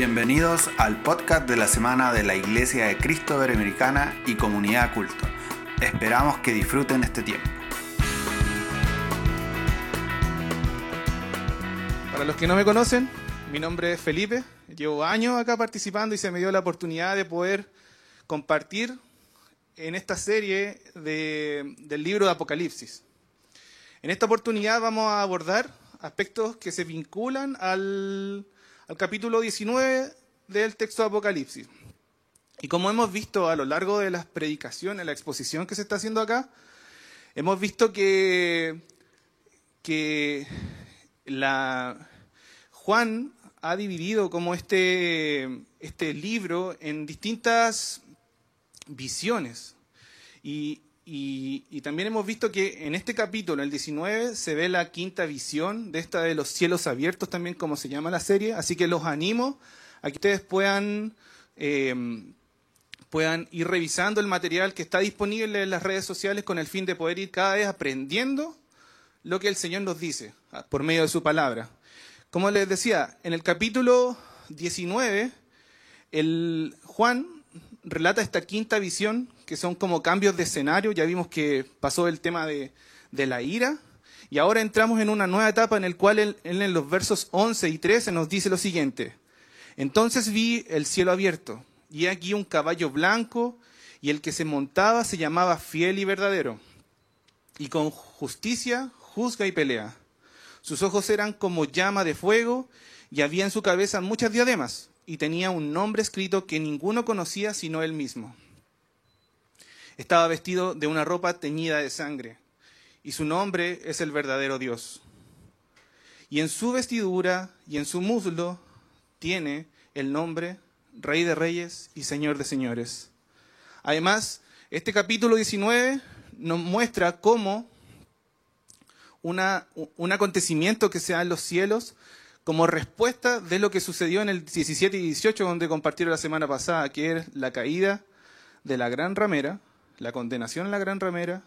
Bienvenidos al podcast de la semana de la Iglesia de Cristo Iberoamericana y Comunidad Culto. Esperamos que disfruten este tiempo. Para los que no me conocen, mi nombre es Felipe, llevo años acá participando y se me dio la oportunidad de poder compartir en esta serie de- del libro de Apocalipsis. En esta oportunidad vamos a abordar aspectos que se vinculan al, al capítulo 19 del texto de Apocalipsis. Y como hemos visto a lo largo de las predicaciones, la exposición que se está haciendo acá, hemos visto que, que Juan ha dividido como este, este libro en distintas visiones. Y, y- también hemos visto que en este capítulo, el 19, se ve la quinta visión de esta de los cielos abiertos, también como se llama la serie. Así que los animo a que ustedes puedan, eh, puedan ir revisando el material que está disponible en las redes sociales con el fin de poder ir cada vez aprendiendo lo que el Señor nos dice ah, por medio de su palabra. Como les decía, en el capítulo 19, el Juan relata esta quinta visión, que son como cambios de escenario. Ya vimos que pasó el tema de, la ira. Y ahora entramos en una nueva etapa en el cual él en los versos 11 y 13 nos dice lo siguiente. Entonces vi el cielo abierto, y aquí un caballo blanco, y el que se montaba se llamaba fiel y verdadero, y con justicia juzga y pelea. Sus ojos eran como llama de fuego, y había en su cabeza muchas diademas, y tenía un nombre escrito que ninguno conocía sino él mismo. Estaba vestido de una ropa teñida de sangre, y su nombre es el verdadero Dios. Y en su vestidura y en su muslo tiene el nombre Rey de Reyes y Señor de Señores. Además, este capítulo 19 nos muestra cómo un acontecimiento que se da en los cielos como respuesta de lo que sucedió en el 17 y 18, donde compartieron la semana pasada, que es la caída de la gran ramera, la condenación en la gran ramera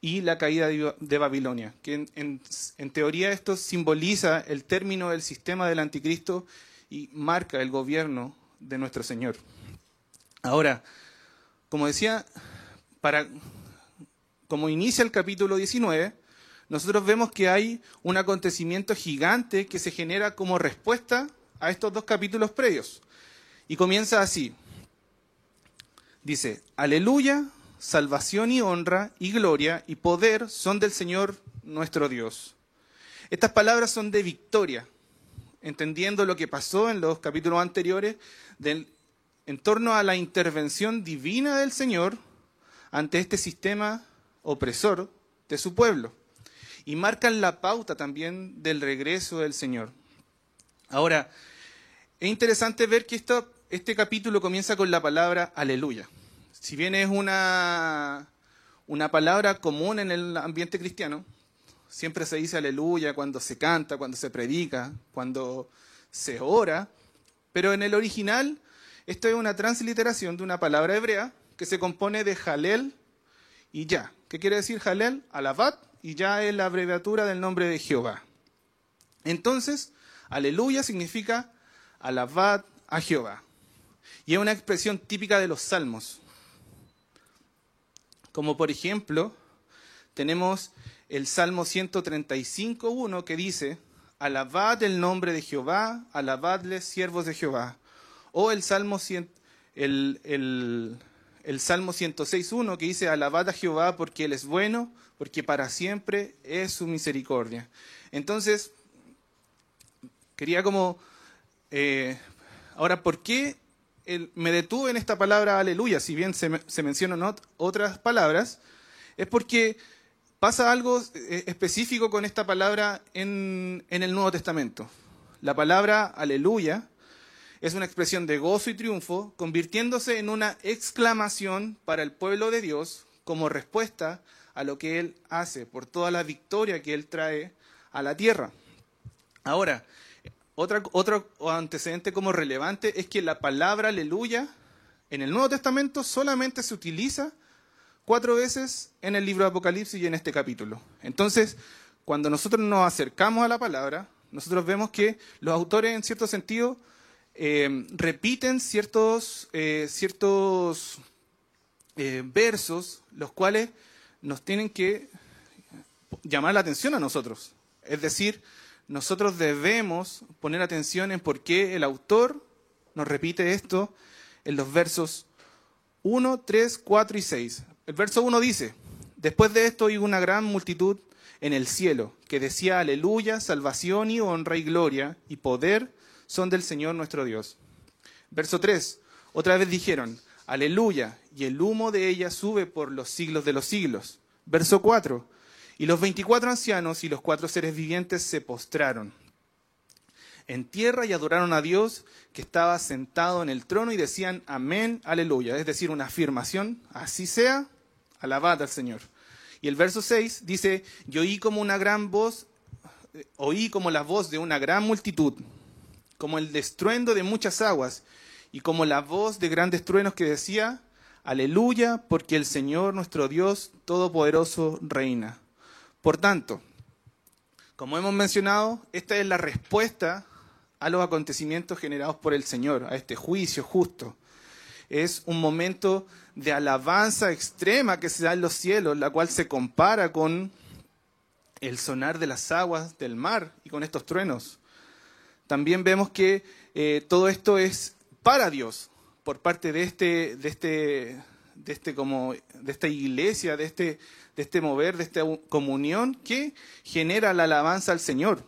y la caída de Babilonia, que en, en- en teoría esto simboliza el término del sistema del anticristo y marca el gobierno de nuestro Señor. Ahora, como decía, para, como inicia el capítulo 19, nosotros vemos que hay un acontecimiento gigante que se genera como respuesta a estos dos capítulos previos. Y comienza así. Dice, aleluya, salvación y honra y gloria y poder son del Señor nuestro Dios. Estas palabras son de victoria, entendiendo lo que pasó en los capítulos anteriores en torno a la intervención divina del Señor ante este sistema opresor de su pueblo. Y marcan la pauta también del regreso del Señor. Ahora, es interesante ver que este capítulo comienza con la palabra aleluya. Si bien es una, una palabra común en el ambiente cristiano, siempre se dice aleluya cuando se canta, cuando se predica, cuando se ora, pero en el original esto es una transliteración de una palabra hebrea que se compone de jalel y ya. ¿Qué quiere decir jalel? Alabat y ya es la abreviatura del nombre de Jehová. Entonces, aleluya significa alabad a Jehová. Y es una expresión típica de los salmos. Como por ejemplo, tenemos el Salmo 135.1 que dice, alabad el nombre de Jehová, alabadle siervos de Jehová. O el Salmo, el, el- el Salmo 106.1 que dice, alabad a Jehová porque Él es bueno, porque para siempre es su misericordia. Entonces, quería como... eh, ahora, ¿por qué me detuve en esta palabra aleluya? Si bien se, se mencionan ot- otras palabras, es porque pasa algo eh, específico con esta palabra en el Nuevo Testamento. La palabra aleluya es una expresión de gozo y triunfo, convirtiéndose en una exclamación para el pueblo de Dios como respuesta a lo que Él hace, por toda la victoria que Él trae a la tierra. Ahora, otra, otro antecedente como relevante es que la palabra aleluya en el Nuevo Testamento solamente se utiliza cuatro veces en el libro de Apocalipsis y en este capítulo. Entonces, cuando nosotros nos acercamos a la palabra, nosotros vemos que los autores, en cierto sentido, eh, repiten ciertos, eh, ciertos eh, versos, los cuales nos tienen que llamar la atención a nosotros. Es decir, nosotros debemos poner atención en por qué el autor nos repite esto en los versos 1, 3, 4 y 6. El verso 1 dice, después de esto hubo una gran multitud en el cielo, que decía, aleluya, salvación y honra y gloria y poder son del Señor nuestro Dios. Verso 3, otra vez dijeron, aleluya, y el humo de ella sube por los siglos de los siglos. Verso 4, y los veinticuatro ancianos y los cuatro seres vivientes se postraron en tierra y adoraron a Dios que estaba sentado en el trono y decían amén, aleluya. Es decir, una afirmación, así sea, alabad al Señor. Y el verso 6 dice, y oí como una gran voz, eh, oí como la voz de una gran multitud, como el destruendo de muchas aguas, y como la voz de grandes truenos que decía, aleluya, porque el Señor nuestro Dios Todopoderoso reina. Por tanto, como hemos mencionado, esta es la respuesta a los acontecimientos generados por el Señor, a este juicio justo. Es un momento de alabanza extrema que se da en los cielos, la cual se compara con el sonar de las aguas del mar y con estos truenos. También vemos que eh, todo esto es para Dios, por parte de este, de este, de este como, de esta iglesia, de este, de este mover, de esta comunión que genera la alabanza al Señor.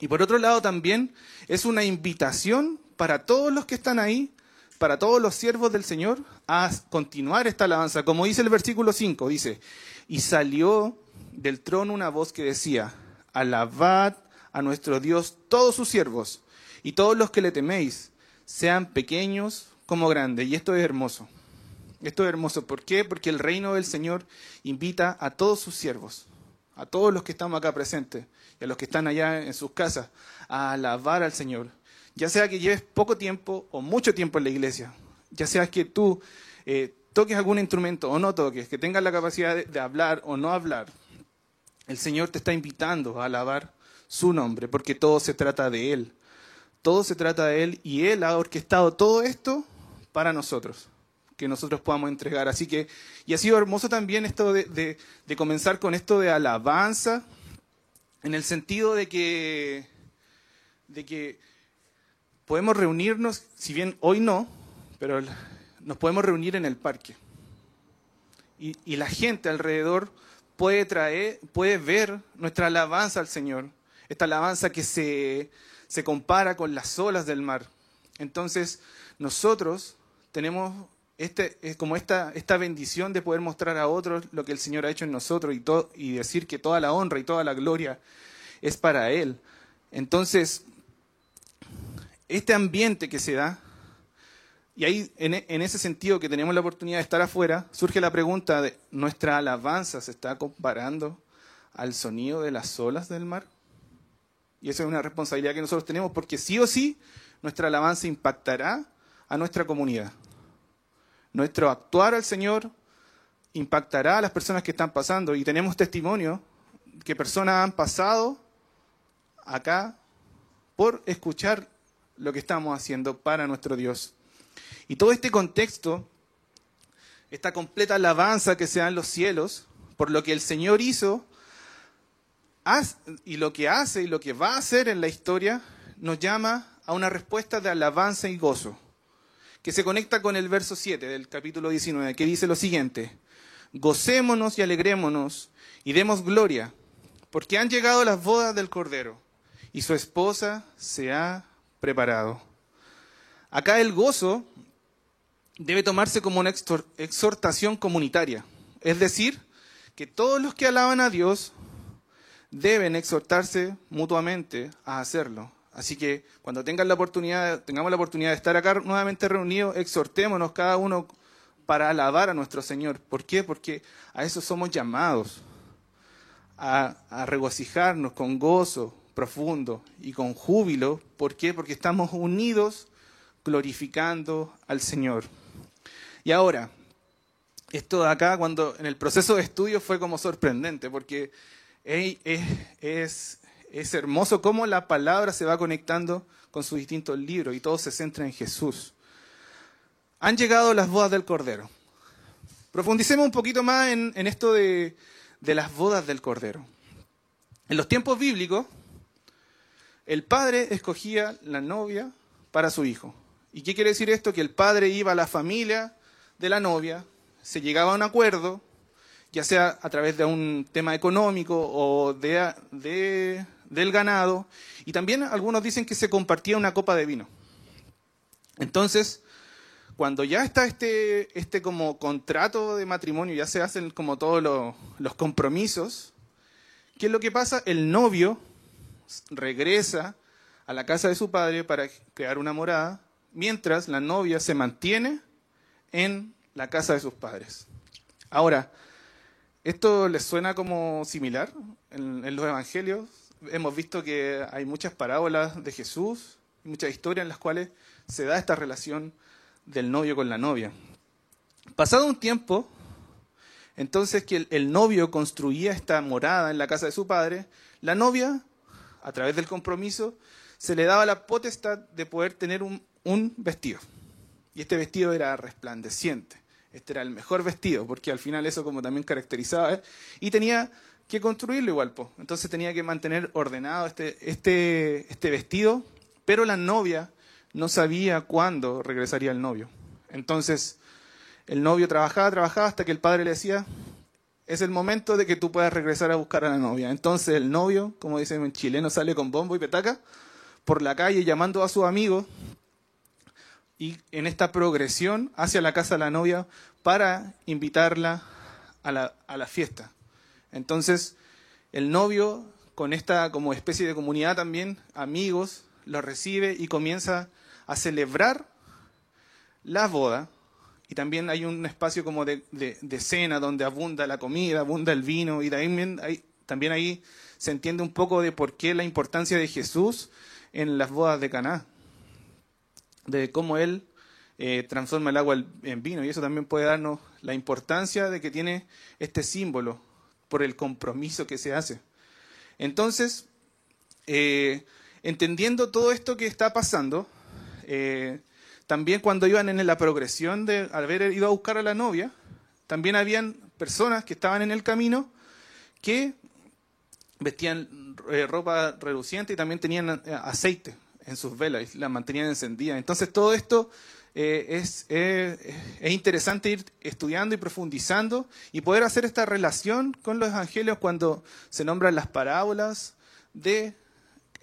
Y por otro lado también es una invitación para todos los que están ahí, para todos los siervos del Señor, a continuar esta alabanza. Como dice el versículo 5, dice, y salió del trono una voz que decía, alabad a nuestro Dios todos sus siervos y todos los que le teméis, sean pequeños como grandes. Y esto es hermoso. Esto es hermoso. ¿Por qué? Porque el reino del Señor invita a todos sus siervos, a todos los que estamos acá presentes y a los que están allá en sus casas a alabar al Señor. Ya sea que lleves poco tiempo o mucho tiempo en la iglesia, ya sea que tú eh, toques algún instrumento o no toques, que tengas la capacidad de, hablar o no hablar, el Señor te está invitando a alabar su nombre, porque todo se trata de Él. Todo se trata de Él y Él ha orquestado todo esto para nosotros, que nosotros podamos entregar. Así que, y ha sido hermoso también esto de comenzar con esto de alabanza, en el sentido de que, de que podemos reunirnos, si bien hoy no, pero nos podemos reunir en el parque. Y, y, la gente alrededor puede traer, puede ver nuestra alabanza al Señor, esta alabanza que se, se compara con las olas del mar. Entonces, nosotros tenemos este, es como esta, esta bendición de poder mostrar a otros lo que el Señor ha hecho en nosotros y, y decir que toda la honra y toda la gloria es para Él. Entonces, este ambiente que se da, y ahí en, en, ese sentido que tenemos la oportunidad de estar afuera, surge la pregunta de, ¿nuestra alabanza se está comparando al sonido de las olas del mar? Y esa es una responsabilidad que nosotros tenemos porque sí o sí nuestra alabanza impactará a nuestra comunidad. Nuestro actuar al Señor impactará a las personas que están pasando y tenemos testimonio que personas han pasado acá por escuchar lo que estamos haciendo para nuestro Dios. Y todo este contexto, esta completa alabanza que se da en los cielos, por lo que el Señor hizo y lo que hace y lo que va a hacer en la historia, nos llama a una respuesta de alabanza y gozo que se conecta con el verso 7 del capítulo 19, que dice lo siguiente, gocémonos y alegrémonos y demos gloria, porque han llegado las bodas del Cordero y su esposa se ha preparado. Acá el gozo debe tomarse como una exhortación comunitaria, es decir, que todos los que alaban a Dios deben exhortarse mutuamente a hacerlo, Así que cuando tengan la oportunidad, tengamos la oportunidad de estar acá nuevamente reunidos, exhortémonos cada uno para alabar a nuestro Señor. ¿Por qué? Porque a eso somos llamados, a, regocijarnos con gozo profundo y con júbilo. ¿Por qué? Porque estamos unidos glorificando al Señor. Y ahora, esto de acá, cuando en el proceso de estudio fue como sorprendente, porque es, es hermoso cómo la palabra se va conectando con sus distintos libros y todo se centra en Jesús. Han llegado las bodas del Cordero. Profundicemos un poquito más en, esto de, las bodas del Cordero. En los tiempos bíblicos, el padre escogía la novia para su hijo. ¿Y qué quiere decir esto? Que el padre iba a la familia de la novia, se llegaba a un acuerdo, ya sea a través de un tema económico o de, del ganado, y también algunos dicen que se compartía una copa de vino. Entonces, cuando ya está este, este como contrato de matrimonio, ya se hacen como todos los, los compromisos, ¿qué es lo que pasa? El novio regresa a la casa de su padre para crear una morada, mientras la novia se mantiene en la casa de sus padres. Ahora, ¿esto les suena como similar en, los evangelios? Hemos visto que hay muchas parábolas de Jesús, muchas historias en las cuales se da esta relación del novio con la novia. Pasado un tiempo, entonces que el, novio construía esta morada en la casa de su padre, la novia, a través del compromiso, se le daba la potestad de poder tener un vestido. Y este vestido era resplandeciente. Este era el mejor vestido, porque al final eso como también caracterizaba. ¿eh? Y tenía que construirlo igual, pues. Entonces tenía que mantener ordenado este, este, este vestido, pero la novia no sabía cuándo regresaría el novio. Entonces el novio trabajaba, trabajaba hasta que el padre le decía, es el momento de que tú puedas regresar a buscar a la novia. Entonces el novio, como dicen en chileno, sale con bombo y petaca por la calle llamando a su amigo y en esta progresión hacia la casa de la novia para invitarla a la, a la fiesta. Entonces, el novio, con esta como especie de comunidad también, amigos, lo recibe y comienza a celebrar la boda. Y también hay un espacio como de, de, cena donde abunda la comida, abunda el vino, y también, también ahí se entiende un poco de por qué la importancia de Jesús en las bodas de Caná de cómo Él eh, transforma el agua en vino. Y eso también puede darnos la importancia de que tiene este símbolo por el compromiso que se hace. Entonces, eh, entendiendo todo esto que está pasando, eh, también cuando iban en la progresión de haber ido a buscar a la novia, también habían personas que estaban en el camino que vestían ropa reluciente y también tenían aceite en sus velas y las mantenían encendidas. Entonces todo esto eh, es, eh, es, interesante ir estudiando y profundizando y poder hacer esta relación con los evangelios cuando se nombran las parábolas de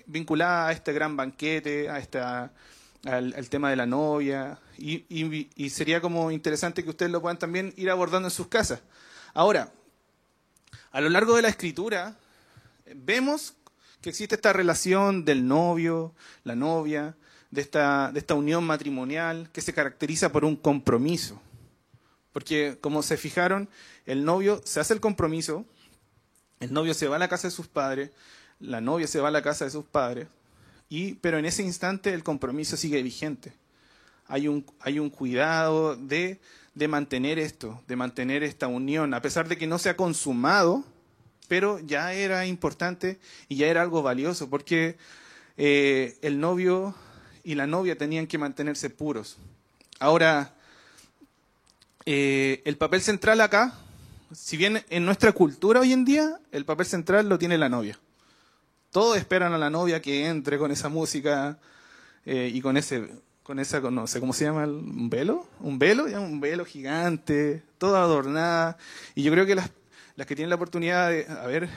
vinculadas a este gran banquete, a esta, al, tema de la novia, y, y, sería como interesante que ustedes lo puedan también ir abordando en sus casas. Ahora, a lo largo de la escritura, vemos que existe esta relación del novio, la novia, de esta, de esta unión matrimonial que se caracteriza por un compromiso. Porque, como se fijaron, el novio se hace el compromiso, el novio se va a la casa de sus padres, la novia se va a la casa de sus padres, y, pero en ese instante el compromiso sigue vigente. Hay un, hay un cuidado de, de mantener esto, de mantener esta unión, a pesar de que no se ha consumado, pero ya era importante y ya era algo valioso, porque eh, el novio y la novia tenían que mantenerse puros. Ahora, eh, el papel central acá, si bien en nuestra cultura hoy en día, el papel central lo tiene la novia. Todos esperan a la novia que entre con esa música eh, y con ese, con esa, no sé cómo se llama, un velo, un velo, un velo gigante, toda adornada. Y yo creo que las, las que tienen la oportunidad de haber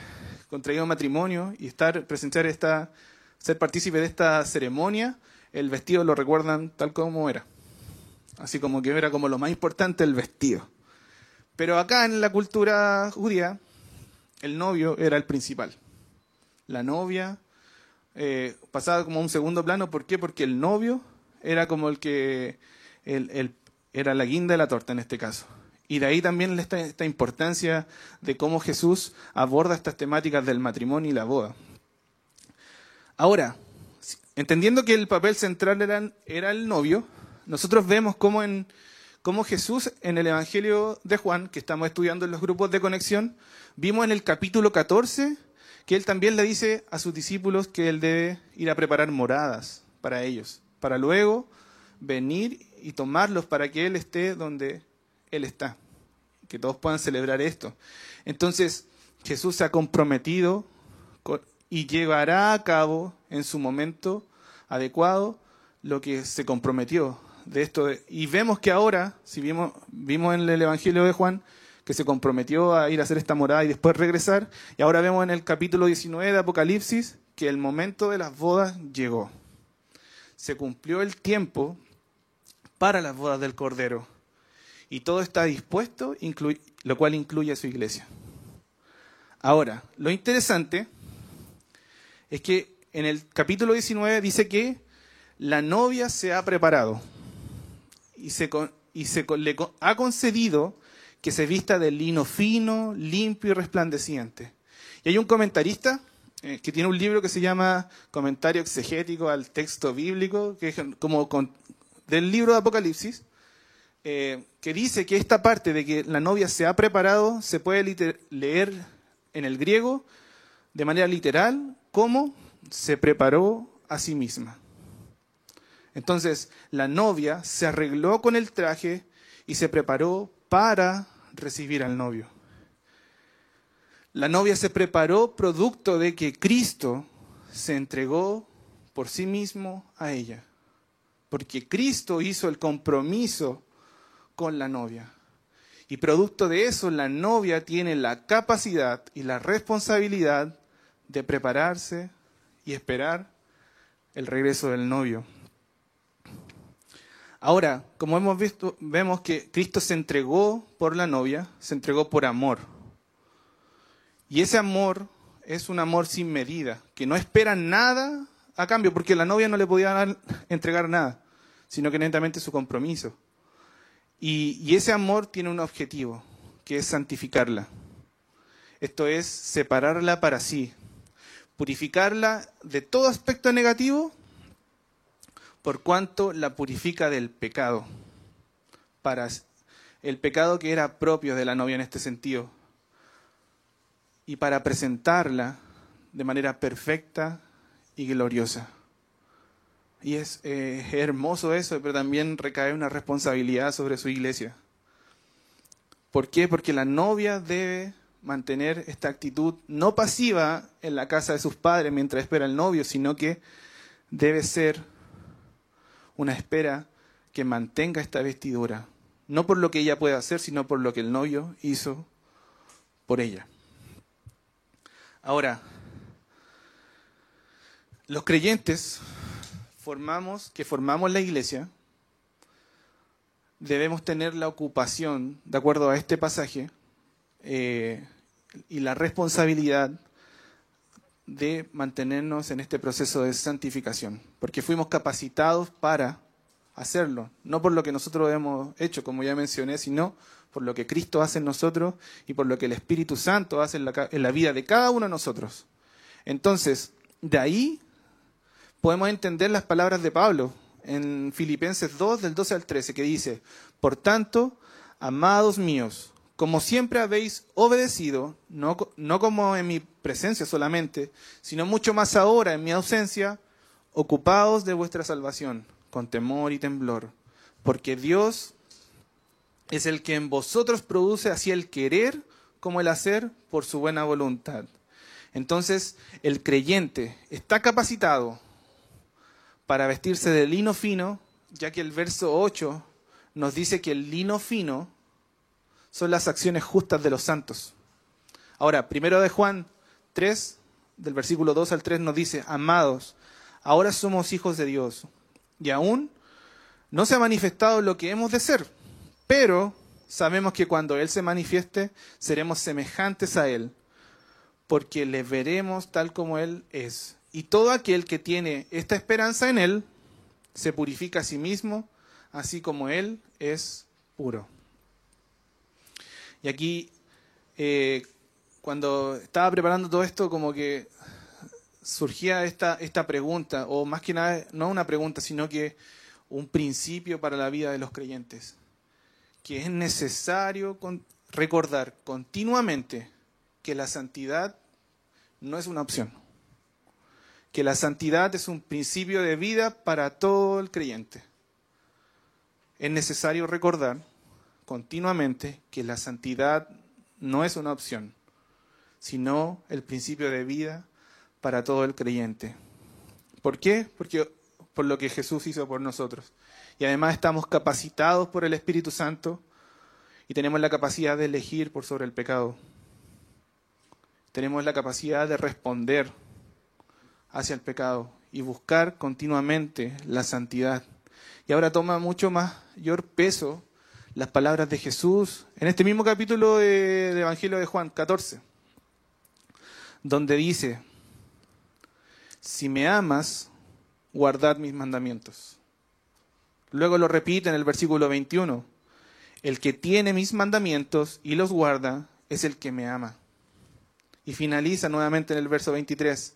contraído matrimonio y estar, presenciar esta, ser partícipe de esta ceremonia, el vestido lo recuerdan tal como era. Así como que era como lo más importante el vestido. Pero acá en la cultura judía, el novio era el principal. La novia eh, pasaba como un segundo plano. ¿Por qué? Porque el novio era como el que el, era la guinda de la torta en este caso. Y de ahí también esta, esta importancia de cómo Jesús aborda estas temáticas del matrimonio y la boda. Ahora, entendiendo que el papel central era, el novio, nosotros vemos cómo, en, cómo Jesús en el Evangelio de Juan, que estamos estudiando en los grupos de conexión, vimos en el capítulo 14 que él también le dice a sus discípulos que él debe ir a preparar moradas para ellos, para luego venir y tomarlos para que Él esté donde Él está, que todos puedan celebrar esto. Entonces, Jesús se ha comprometido y llevará a cabo en su momento adecuado lo que se comprometió de esto. Y vemos que ahora, si vimos, vimos en el Evangelio de Juan, que se comprometió a ir a hacer esta morada y después regresar, y ahora vemos en el capítulo 19 de Apocalipsis que el momento de las bodas llegó. Se cumplió el tiempo para las bodas del Cordero. Y todo está dispuesto, lo cual incluye a su iglesia. Ahora, lo interesante es que en el capítulo 19 dice que la novia se ha preparado y se, y se le ha concedido que se vista de lino fino, limpio y resplandeciente. Y hay un comentarista eh, que tiene un libro que se llama Comentario exegético al texto bíblico, que es como del libro de Apocalipsis, eh, que dice que esta parte de que la novia se ha preparado se puede leer en el griego de manera literal como se preparó a sí misma. Entonces, la novia se arregló con el traje y se preparó para recibir al novio. La novia se preparó producto de que Cristo se entregó por sí mismo a ella, porque Cristo hizo el compromiso con la novia. Y producto de eso, la novia tiene la capacidad y la responsabilidad de prepararse y esperar el regreso del novio. Ahora, como hemos visto, vemos que Cristo se entregó por la novia, se entregó por amor. Y ese amor es un amor sin medida, que no espera nada a cambio, porque la novia no le podía entregar nada, sino que netamente su compromiso. Y, y ese amor tiene un objetivo, que es santificarla. Esto es separarla para sí, purificarla de todo aspecto negativo por cuanto la purifica del pecado, para el pecado que era propio de la novia en este sentido, y para presentarla de manera perfecta y gloriosa. Y es eh, hermoso eso, pero también recae una responsabilidad sobre su iglesia. ¿Por qué? Porque la novia debe mantener esta actitud no pasiva en la casa de sus padres mientras espera el novio, sino que debe ser una espera que mantenga esta vestidura, no por lo que ella pueda hacer, sino por lo que el novio hizo por ella. Ahora, los creyentes formamos, que formamos la iglesia, debemos tener la ocupación, de acuerdo a este pasaje, eh, y la responsabilidad de mantenernos en este proceso de santificación, porque fuimos capacitados para hacerlo, no por lo que nosotros hemos hecho, como ya mencioné, sino por lo que Cristo hace en nosotros y por lo que el Espíritu Santo hace en la, en la vida de cada uno de nosotros. Entonces, de ahí podemos entender las palabras de Pablo en Filipenses 2, del 12 al 13, que dice, por tanto, amados míos, como siempre habéis obedecido, no, no, como en mi presencia solamente, sino mucho más ahora en mi ausencia, ocupaos de vuestra salvación, con temor y temblor, porque Dios es el que en vosotros produce así el querer como el hacer por su buena voluntad. Entonces, el creyente está capacitado para vestirse de lino fino, ya que el verso 8 nos dice que el lino fino son las acciones justas de los santos. Ahora, primero de Juan 3, del versículo 2 al 3 nos dice, amados, ahora somos hijos de Dios y aún no se ha manifestado lo que hemos de ser, pero sabemos que cuando Él se manifieste seremos semejantes a Él, porque le veremos tal como Él es. Y todo aquel que tiene esta esperanza en Él se purifica a sí mismo, así como Él es puro. Y aquí, eh, cuando estaba preparando todo esto, como que surgía esta, esta pregunta, o más que nada, no una pregunta, sino que un principio para la vida de los creyentes, que es necesario recordar continuamente que la santidad no es una opción, que la santidad es un principio de vida para todo el creyente. Es necesario recordar continuamente que la santidad no es una opción, sino el principio de vida para todo el creyente. ¿Por qué? Porque por lo que Jesús hizo por nosotros. Y además estamos capacitados por el Espíritu Santo y tenemos la capacidad de elegir por sobre el pecado. Tenemos la capacidad de responder hacia el pecado y buscar continuamente la santidad. Y ahora toma mucho mayor peso las palabras de Jesús en este mismo capítulo del Evangelio de Juan 14, donde dice, si me amas, guardad mis mandamientos. Luego lo repite en el versículo 21, el que tiene mis mandamientos y los guarda es el que me ama. Y finaliza nuevamente en el verso 23,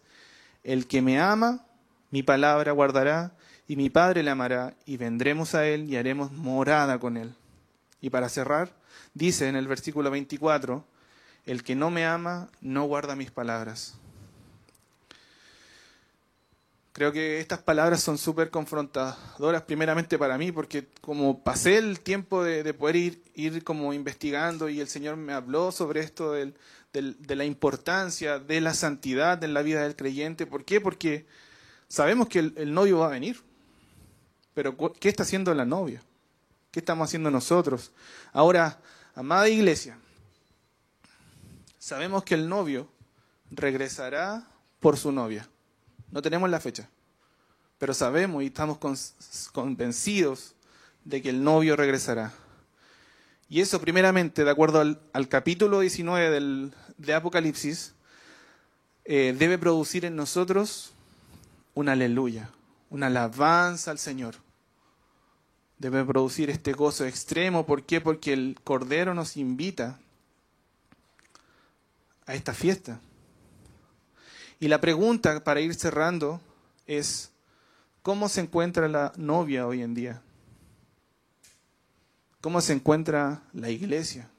el que me ama, mi palabra guardará, y mi Padre le amará, y vendremos a él y haremos morada con él. Y para cerrar, dice en el versículo 24, el que no me ama no guarda mis palabras. Creo que estas palabras son súper confrontadoras, primeramente para mí, porque como pasé el tiempo de, poder ir, ir como investigando y el Señor me habló sobre esto del, de la importancia de la santidad en la vida del creyente. ¿Por qué? Porque sabemos que el, novio va a venir. Pero ¿qué está haciendo la novia? ¿Qué estamos haciendo nosotros? Ahora, amada iglesia, sabemos que el novio regresará por su novia. No tenemos la fecha, pero sabemos y estamos convencidos de que el novio regresará. Y eso primeramente, de acuerdo al, capítulo 19 del, de Apocalipsis, eh, debe producir en nosotros una aleluya, una alabanza al Señor. Debe producir este gozo extremo. ¿Por qué? Porque el Cordero nos invita a esta fiesta. Y la pregunta para ir cerrando es, ¿cómo se encuentra la novia hoy en día? ¿Cómo se encuentra la iglesia?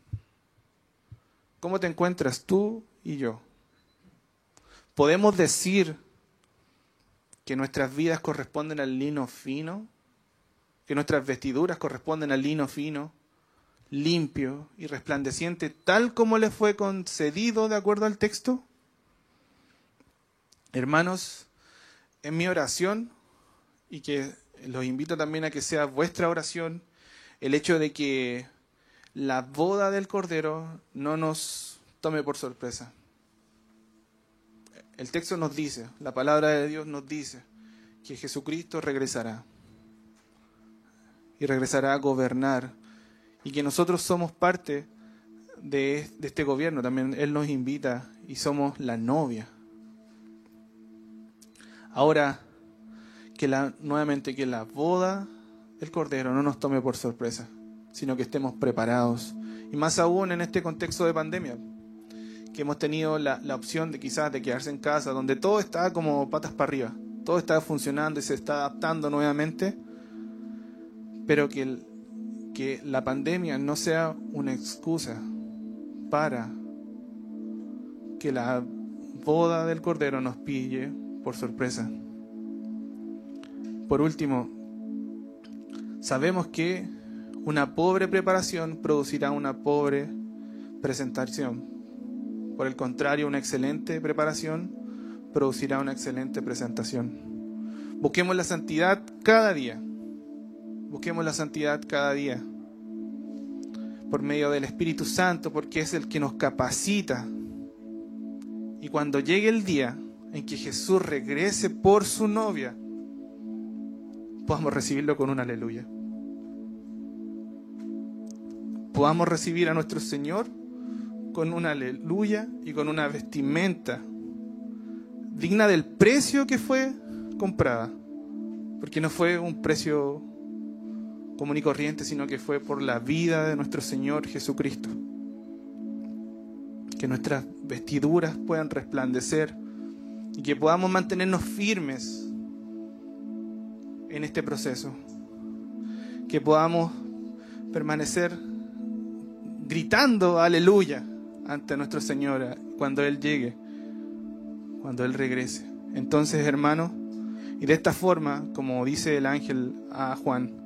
¿Cómo te encuentras tú y yo? ¿Podemos decir que nuestras vidas corresponden al lino fino? ¿Que nuestras vestiduras corresponden al lino fino, limpio y resplandeciente, tal como le fue concedido de acuerdo al texto? Hermanos, en mi oración, y que los invito también a que sea vuestra oración, el hecho de que la boda del Cordero no nos tome por sorpresa. El texto nos dice, la palabra de Dios nos dice que Jesucristo regresará y regresará a gobernar y que nosotros somos parte de, este gobierno. También Él nos invita y somos la novia. Ahora, que la, nuevamente que la boda del Cordero no nos tome por sorpresa sino que estemos preparados. Y más aún en este contexto de pandemia, que hemos tenido la, opción de quizás de quedarse en casa, donde todo está como patas para arriba, todo está funcionando y se está adaptando nuevamente, pero que, que la pandemia no sea una excusa para que la boda del Cordero nos pille por sorpresa. Por último, sabemos que una pobre preparación producirá una pobre presentación. Por el contrario, una excelente preparación producirá una excelente presentación. Busquemos la santidad cada día. Busquemos la santidad cada día. Por medio del Espíritu Santo, porque es el que nos capacita. Y cuando llegue el día en que Jesús regrese por su novia, podamos recibirlo con un aleluya podamos recibir a nuestro Señor con una aleluya y con una vestimenta digna del precio que fue comprada. Porque no fue un precio común y corriente, sino que fue por la vida de nuestro Señor Jesucristo. Que nuestras vestiduras puedan resplandecer y que podamos mantenernos firmes en este proceso. Que podamos permanecer gritando aleluya ante nuestro Señor cuando Él llegue, cuando Él regrese Entonces, hermano, y de esta forma, como dice el ángel a Juan,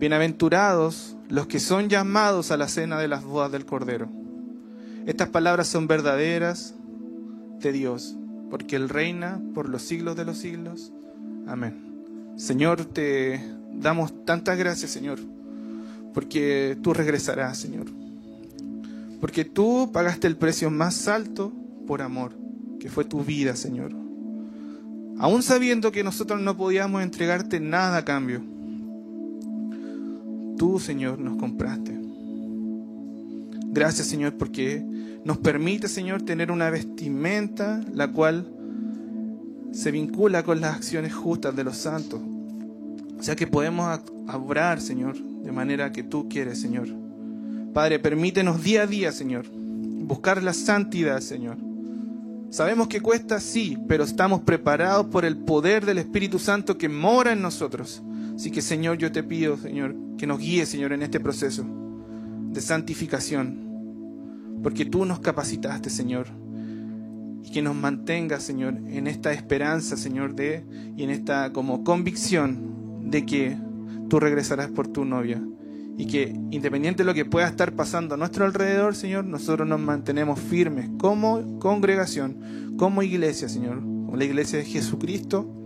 bienaventurados los que son llamados a la cena de las bodas del Cordero. Estas palabras son verdaderas de Dios, porque Él reina por los siglos de los siglos. Amén. Señor, te damos tantas gracias, Señor, porque tú regresarás, Señor. Porque tú pagaste el precio más alto por amor, que fue tu vida, Señor. Aún sabiendo que nosotros no podíamos entregarte nada a cambio, tú, Señor, nos compraste. Gracias, Señor, porque nos permite, Señor, tener una vestimenta la cual se vincula con las acciones justas de los santos. O sea que podemos obrar, Señor, de manera que tú quieres, Señor. Padre, permítenos día a día, Señor, buscar la santidad, Señor. Sabemos que cuesta, sí, pero estamos preparados por el poder del Espíritu Santo que mora en nosotros. Así que, Señor, yo te pido, Señor, que nos guíe, Señor, en este proceso de santificación. Porque tú nos capacitaste, Señor. Y que nos mantenga, Señor, en esta esperanza, Señor, de y en esta como convicción de que tú regresarás por tu novia y que independiente de lo que pueda estar pasando a nuestro alrededor, Señor, nosotros nos mantenemos firmes como congregación, como iglesia, Señor, como la iglesia de Jesucristo,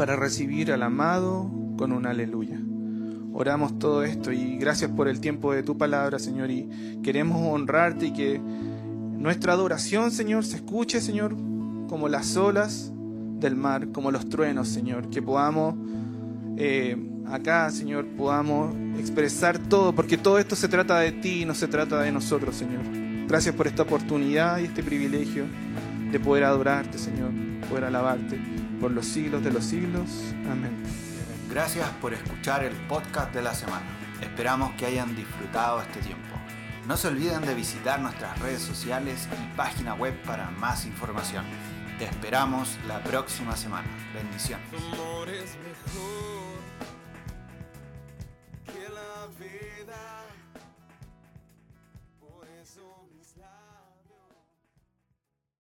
para recibir al amado con un aleluya. Oramos todo esto y gracias por el tiempo de tu palabra, Señor, y queremos honrarte y que nuestra adoración, Señor, se escuche, Señor, como las olas del mar, como los truenos, Señor, que podamos... Eh, acá, Señor, podamos expresar todo, porque todo esto se trata de ti y no se trata de nosotros, Señor. Gracias por esta oportunidad y este privilegio de poder adorarte, Señor, poder alabarte por los siglos de los siglos. Amén. Gracias por escuchar el podcast de la semana. Esperamos que hayan disfrutado este tiempo. No se olviden de visitar nuestras redes sociales y página web para más información. Te esperamos la próxima semana. Bendiciones.